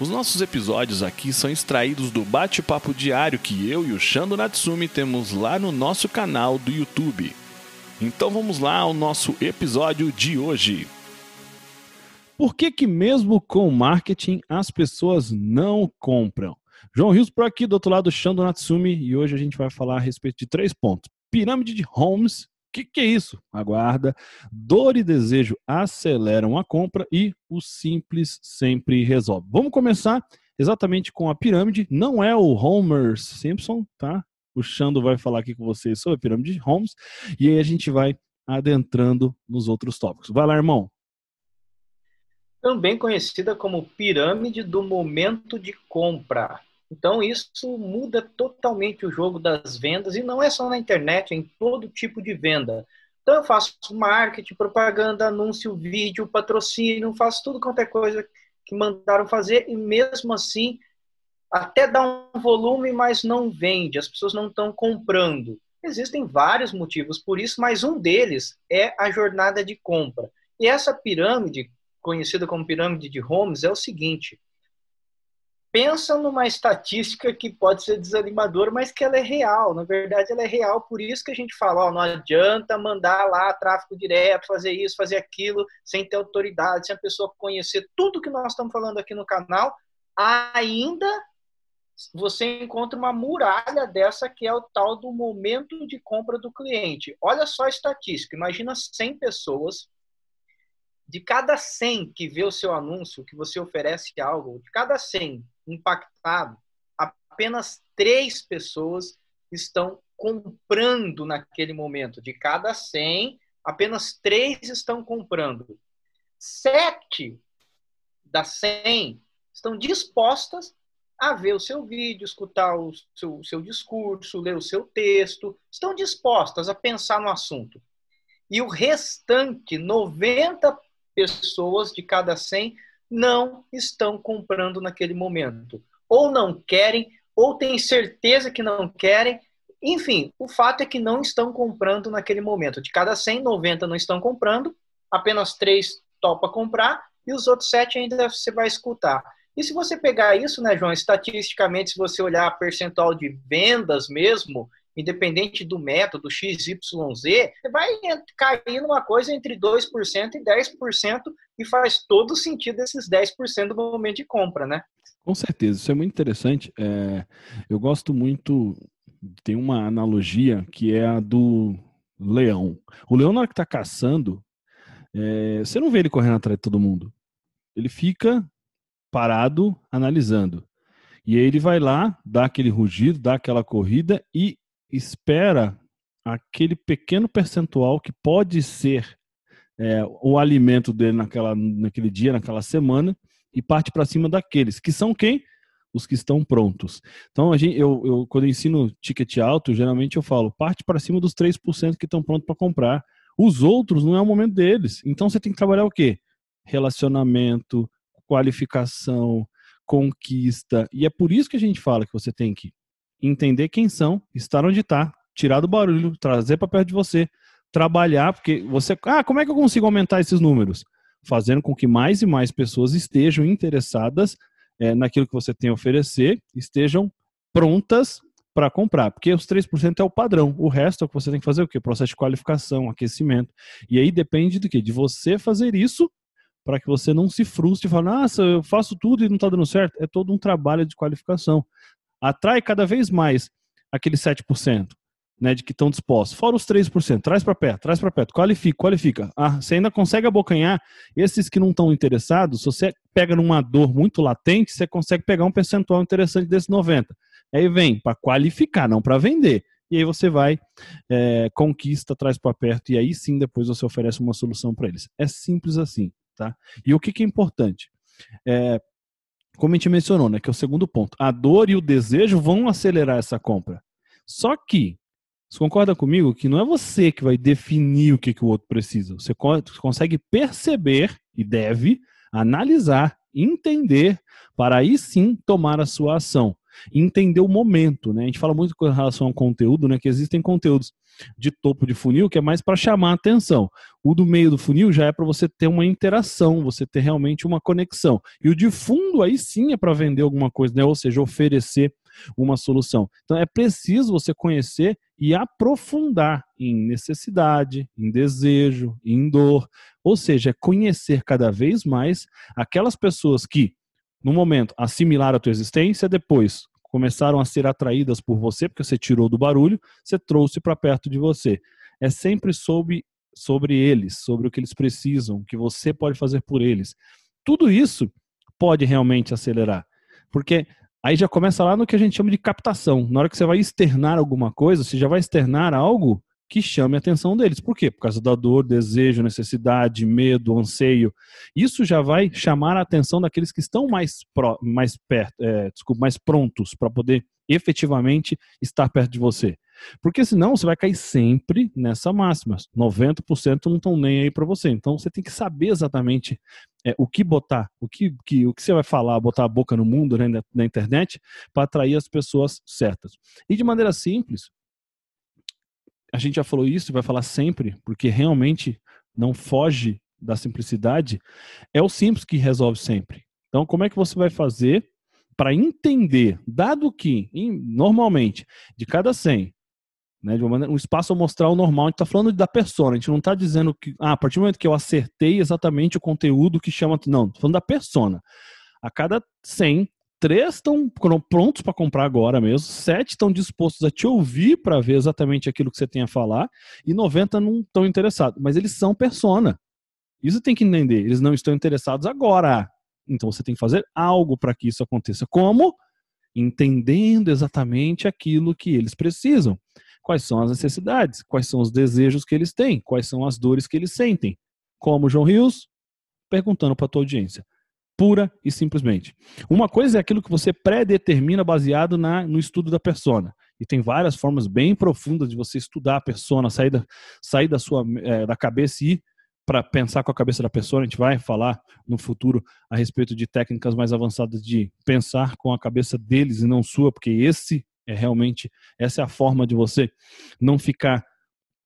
Os nossos episódios aqui são extraídos do bate-papo diário que eu e o Shando Natsumi temos lá no nosso canal do YouTube. Então vamos lá ao nosso episódio de hoje. Por que que mesmo com marketing as pessoas não compram? João Rios por aqui, do outro lado, Shando Natsumi, e hoje a gente vai falar a respeito de três pontos. Pirâmide de Holmes, que, que é isso? Aguarda. Dor e desejo aceleram a compra e o simples sempre resolve. Vamos começar exatamente com a pirâmide. Não é o Homer Simpson, tá? O Xando vai falar aqui com vocês sobre a pirâmide de Holmes. E aí a gente vai adentrando nos outros tópicos. Vai lá, irmão. Também conhecida como pirâmide do momento de compra. Então, isso muda totalmente o jogo das vendas, e não é só na internet, é em todo tipo de venda. Então, eu faço marketing, propaganda, anúncio, vídeo, patrocínio, faço tudo quanto é coisa que mandaram fazer, e mesmo assim, até dá um volume, mas não vende, as pessoas não estão comprando. Existem vários motivos por isso, mas um deles é a jornada de compra. E essa pirâmide, conhecida como pirâmide de Holmes, é o seguinte: pensa numa estatística que pode ser desanimadora, mas que ela é real. Na verdade, ela é real, por isso que a gente fala, ó, não adianta mandar lá tráfego direto, fazer isso, fazer aquilo, sem ter autoridade, sem a pessoa conhecer tudo que nós estamos falando aqui no canal, ainda você encontra uma muralha dessa que é o tal do momento de compra do cliente. Olha só a estatística, imagina 100 pessoas de cada 100 que vê o seu anúncio, que você oferece algo, de cada 100 impactado, apenas três pessoas estão comprando naquele momento. De cada 100, apenas três estão comprando. Sete das 100 estão dispostas a ver o seu vídeo, escutar o seu, seu discurso, ler o seu texto, estão dispostas a pensar no assunto. E o restante, 90 pessoas de cada 100 não estão comprando naquele momento. Ou não querem, ou têm certeza que não querem. Enfim, o fato é que não estão comprando naquele momento. De cada 100, 90 não estão comprando, apenas 3 topa comprar e os outros 7 ainda você vai escutar. E se você pegar isso, né, João, estatisticamente, se você olhar percentual de vendas mesmo, independente do método XYZ, você vai cair numa coisa entre 2% e 10% e faz todo sentido esses 10% do momento de compra, né? Com certeza, isso é muito interessante. É, eu gosto muito, tem uma analogia que é a do leão. O leão, na hora que está caçando, é, você não vê ele correndo atrás de todo mundo. Ele fica parado, analisando. E aí ele vai lá, dá aquele rugido, dá aquela corrida e espera aquele pequeno percentual que pode ser é, o alimento dele naquela, naquele dia, naquela semana, e parte para cima daqueles, que são quem? Os que estão prontos. Então, a gente, eu, eu, quando eu ensino ticket alto, geralmente eu falo, parte para cima dos 3% que estão prontos para comprar. Os outros não é o momento deles. Então, você tem que trabalhar o quê? Relacionamento, qualificação, conquista. E é por isso que a gente fala que você tem que entender quem são, estar onde está, tirar do barulho, trazer para perto de você, trabalhar, porque você. Ah, como é que eu consigo aumentar esses números? Fazendo com que mais e mais pessoas estejam interessadas é, naquilo que você tem a oferecer, estejam prontas para comprar, porque os 3% é o padrão, o resto é o que você tem que fazer o quê? Processo de qualificação, aquecimento. E aí depende do quê? De você fazer isso para que você não se frustre e fale, nossa, eu faço tudo e não está dando certo. É todo um trabalho de qualificação atrai cada vez mais aqueles 7%. Né, de que estão dispostos. Fora os 3%, traz para perto, traz para perto, qualifica, qualifica. Ah, você ainda consegue abocanhar esses que não estão interessados, se você pega numa dor muito latente, você consegue pegar um percentual interessante desses 90. Aí vem para qualificar, não para vender. E aí você vai, é, conquista, traz para perto, e aí sim depois você oferece uma solução para eles. É simples assim, tá? E o que, que é importante? É, como a gente mencionou, né, que é o segundo ponto. A dor e o desejo vão acelerar essa compra. Só que Você concorda comigo que não é você que vai definir o que, que o outro precisa. Você consegue perceber e deve analisar, entender, para aí sim tomar a sua ação. Entender o momento, né? A gente fala muito com relação ao conteúdo, né? Que existem conteúdos de topo de funil que é mais para chamar a atenção. O do meio do funil já é para você ter uma interação, você ter realmente uma conexão. E o de fundo aí sim é para vender alguma coisa, né? Ou seja, oferecer uma solução. Então é preciso você conhecer e aprofundar em necessidade, em desejo, em dor, ou seja, é conhecer cada vez mais aquelas pessoas que no momento assimilaram a tua existência, depois começaram a ser atraídas por você, porque você tirou do barulho, você trouxe para perto de você. É sempre sobre, sobre eles, sobre o que eles precisam, o que você pode fazer por eles. Tudo isso pode realmente acelerar. Porque Aí já começa lá no que a gente chama de captação. Na hora que você vai externar alguma coisa, você já vai externar algo que chame a atenção deles. Por quê? Por causa da dor, desejo, necessidade, medo, anseio. Isso já vai chamar a atenção daqueles que estão mais, pro, mais perto, é, desculpa, mais prontos para poder efetivamente estar perto de você. Porque senão você vai cair sempre nessa máxima. 90% não estão nem aí para você. Então você tem que saber exatamente é, o que botar, o que, que, o que você vai falar, botar a boca no mundo, né, na, na internet, para atrair as pessoas certas. E de maneira simples, a gente já falou isso e vai falar sempre, porque realmente não foge da simplicidade, é o simples que resolve sempre. Então, como é que você vai fazer para entender, dado que, normalmente, de cada 100, né, de uma maneira, um espaço amostral normal, a gente está falando da persona, a gente não está dizendo que, ah, a partir do momento que eu acertei exatamente o conteúdo que chama, não, estou falando da persona. A cada 100, três estão prontos para comprar agora mesmo, sete estão dispostos a te ouvir para ver exatamente aquilo que você tem a falar, e 90 não estão interessados, mas eles são persona. Isso tem que entender, eles não estão interessados agora. Então você tem que fazer algo para que isso aconteça. Como? Entendendo exatamente aquilo que eles precisam. Quais são as necessidades? Quais são os desejos que eles têm? Quais são as dores que eles sentem? Como João Rios? Perguntando para a tua audiência pura e simplesmente. Uma coisa é aquilo que você pré-determina baseado na, no estudo da persona. E tem várias formas bem profundas de você estudar a persona, sair da, sair da sua é, da cabeça e ir para pensar com a cabeça da pessoa. A gente vai falar no futuro a respeito de técnicas mais avançadas de pensar com a cabeça deles e não sua, porque esse é realmente essa é a forma de você não ficar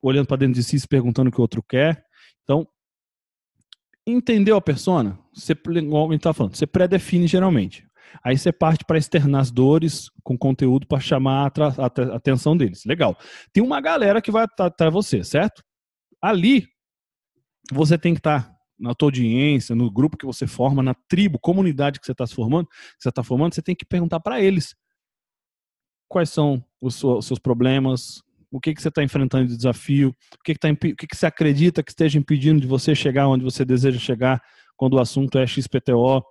olhando para dentro de si, se perguntando o que o outro quer. Então, Entendeu a persona? Você, igual a gente tá falando, você pré-define geralmente. Aí você parte para externar as dores com conteúdo para chamar a, a, atenção deles. Legal. Tem uma galera que vai até você, certo? Ali, você tem que estar tá na tua audiência, no grupo que você forma, na tribo, comunidade que você está formando, você está formando, você tem que perguntar para eles quais são os seus problemas, o que, que você está enfrentando de desafio, o, que, que, tá, o que, que você acredita que esteja impedindo de você chegar onde você deseja chegar quando o assunto é XPTO.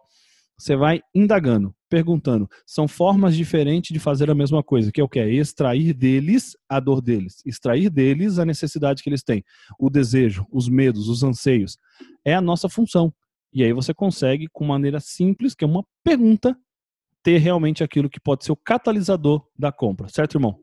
Você vai indagando, perguntando. São formas diferentes de fazer a mesma coisa, que é o que? É extrair deles a dor deles, extrair deles a necessidade que eles têm, o desejo, os medos, os anseios. É a nossa função. E aí você consegue, com maneira simples, que é uma pergunta, ter realmente aquilo que pode ser o catalisador da compra. Certo, irmão?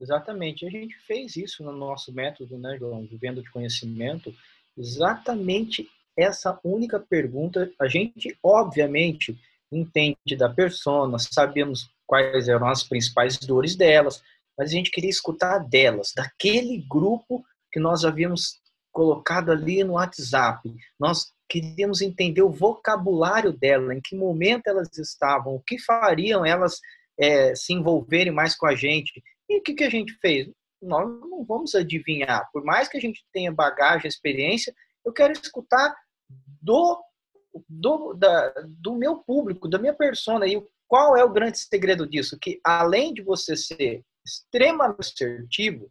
Exatamente. A gente fez isso no nosso método, né, João? Vivendo de conhecimento. Exatamente essa única pergunta. A gente, obviamente, entende da persona, sabemos quais eram as principais dores delas, mas a gente queria escutar delas, daquele grupo que nós havíamos colocado ali no WhatsApp. Nós queríamos entender o vocabulário dela, em que momento elas estavam, o que fariam elas é, se envolverem mais com a gente. E o que, que a gente fez? Nós não vamos adivinhar. Por mais que a gente tenha bagagem, experiência, eu quero escutar do, do, da, do meu público, da minha persona. E qual é o grande segredo disso? Que além de você ser extremamente assertivo,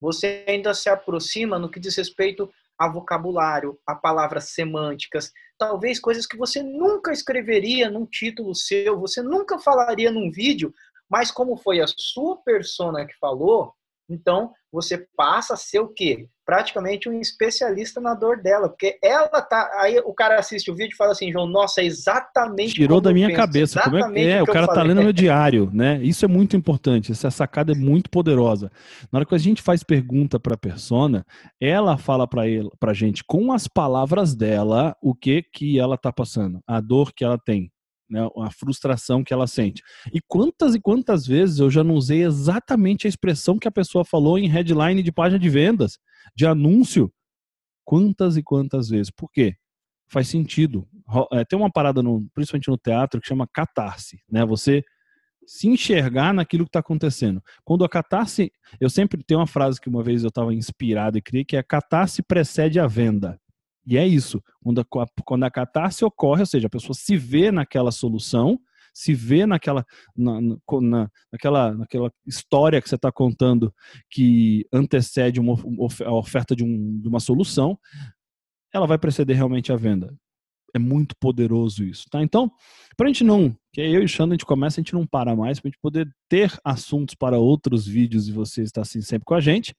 você ainda se aproxima no que diz respeito a vocabulário, a palavras semânticas, talvez coisas que você nunca escreveria num título seu, você nunca falaria num vídeo, mas como foi a sua persona que falou, então você passa a ser o quê? praticamente um especialista na dor dela, porque ela tá. Aí o cara assiste o vídeo e fala assim, João, nossa, é exatamente. Tirou da minha penso, cabeça. Como é é? O, o cara tá lendo meu diário, né? Isso é muito importante. Essa sacada é muito poderosa. Na hora que a gente faz pergunta para a persona, ela fala para ele, para gente com as palavras dela o que que ela tá passando, a dor que ela tem né, a frustração que ela sente. E quantas e quantas vezes eu já não usei exatamente a expressão que a pessoa falou em headline de página de vendas, de anúncio? Quantas e quantas vezes? Por quê? Faz sentido. É, tem uma parada, no, principalmente no teatro, que chama catarse. Né? Você se enxergar naquilo que está acontecendo. Quando a catarse. Eu sempre tenho uma frase que uma vez eu estava inspirado e criei, que é: catarse precede a venda. E é isso. Quando a, quando a catarse ocorre, ou seja, a pessoa se vê naquela solução, se vê naquela, na, na, naquela, naquela história que você está contando que antecede uma, a oferta de, um, de uma solução, ela vai preceder realmente a venda. É muito poderoso isso, tá? Então, para a gente não, que eu e o Xandro a gente começa, a gente não para mais, para a gente poder ter assuntos para outros vídeos e você estar assim sempre com a gente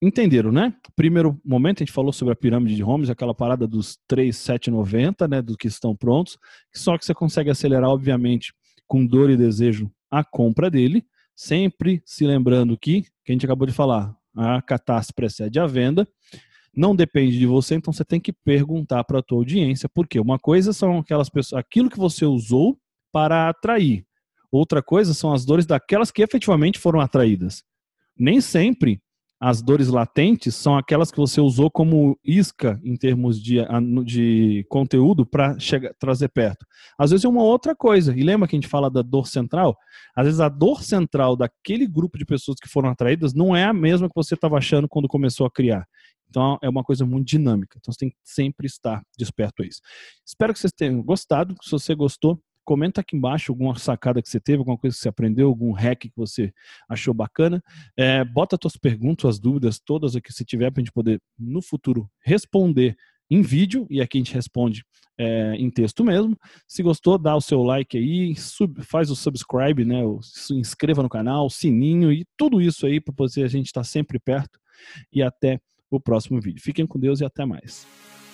entenderam, né? Primeiro momento, a gente falou sobre a pirâmide de Holmes, aquela parada dos 3,790, né? Dos que estão prontos. Só que você consegue acelerar, obviamente, com dor e desejo, a compra dele. Sempre se lembrando que, que a gente acabou de falar, a catástrofe precede a venda. Não depende de você, então você tem que perguntar para a tua audiência, porque uma coisa são aquelas pessoas, aquilo que você usou para atrair. Outra coisa são as dores daquelas que efetivamente foram atraídas. Nem sempre as dores latentes são aquelas que você usou como isca em termos de, de conteúdo para trazer perto. Às vezes é uma outra coisa. E lembra que a gente fala da dor central? Às vezes a dor central daquele grupo de pessoas que foram atraídas não é a mesma que você estava achando quando começou a criar. Então é uma coisa muito dinâmica. Então você tem que sempre estar desperto a isso. Espero que vocês tenham gostado. Se você gostou, Comenta aqui embaixo alguma sacada que você teve, alguma coisa que você aprendeu, algum hack que você achou bacana. É, bota suas perguntas, suas dúvidas, todas aqui se tiver, para a gente poder, no futuro, responder em vídeo, e aqui a gente responde é, em texto mesmo. Se gostou, dá o seu like aí, sub, faz o subscribe, né? O, se inscreva no canal, sininho e tudo isso aí para poder a gente estar tá sempre perto. E até o próximo vídeo. Fiquem com Deus e até mais.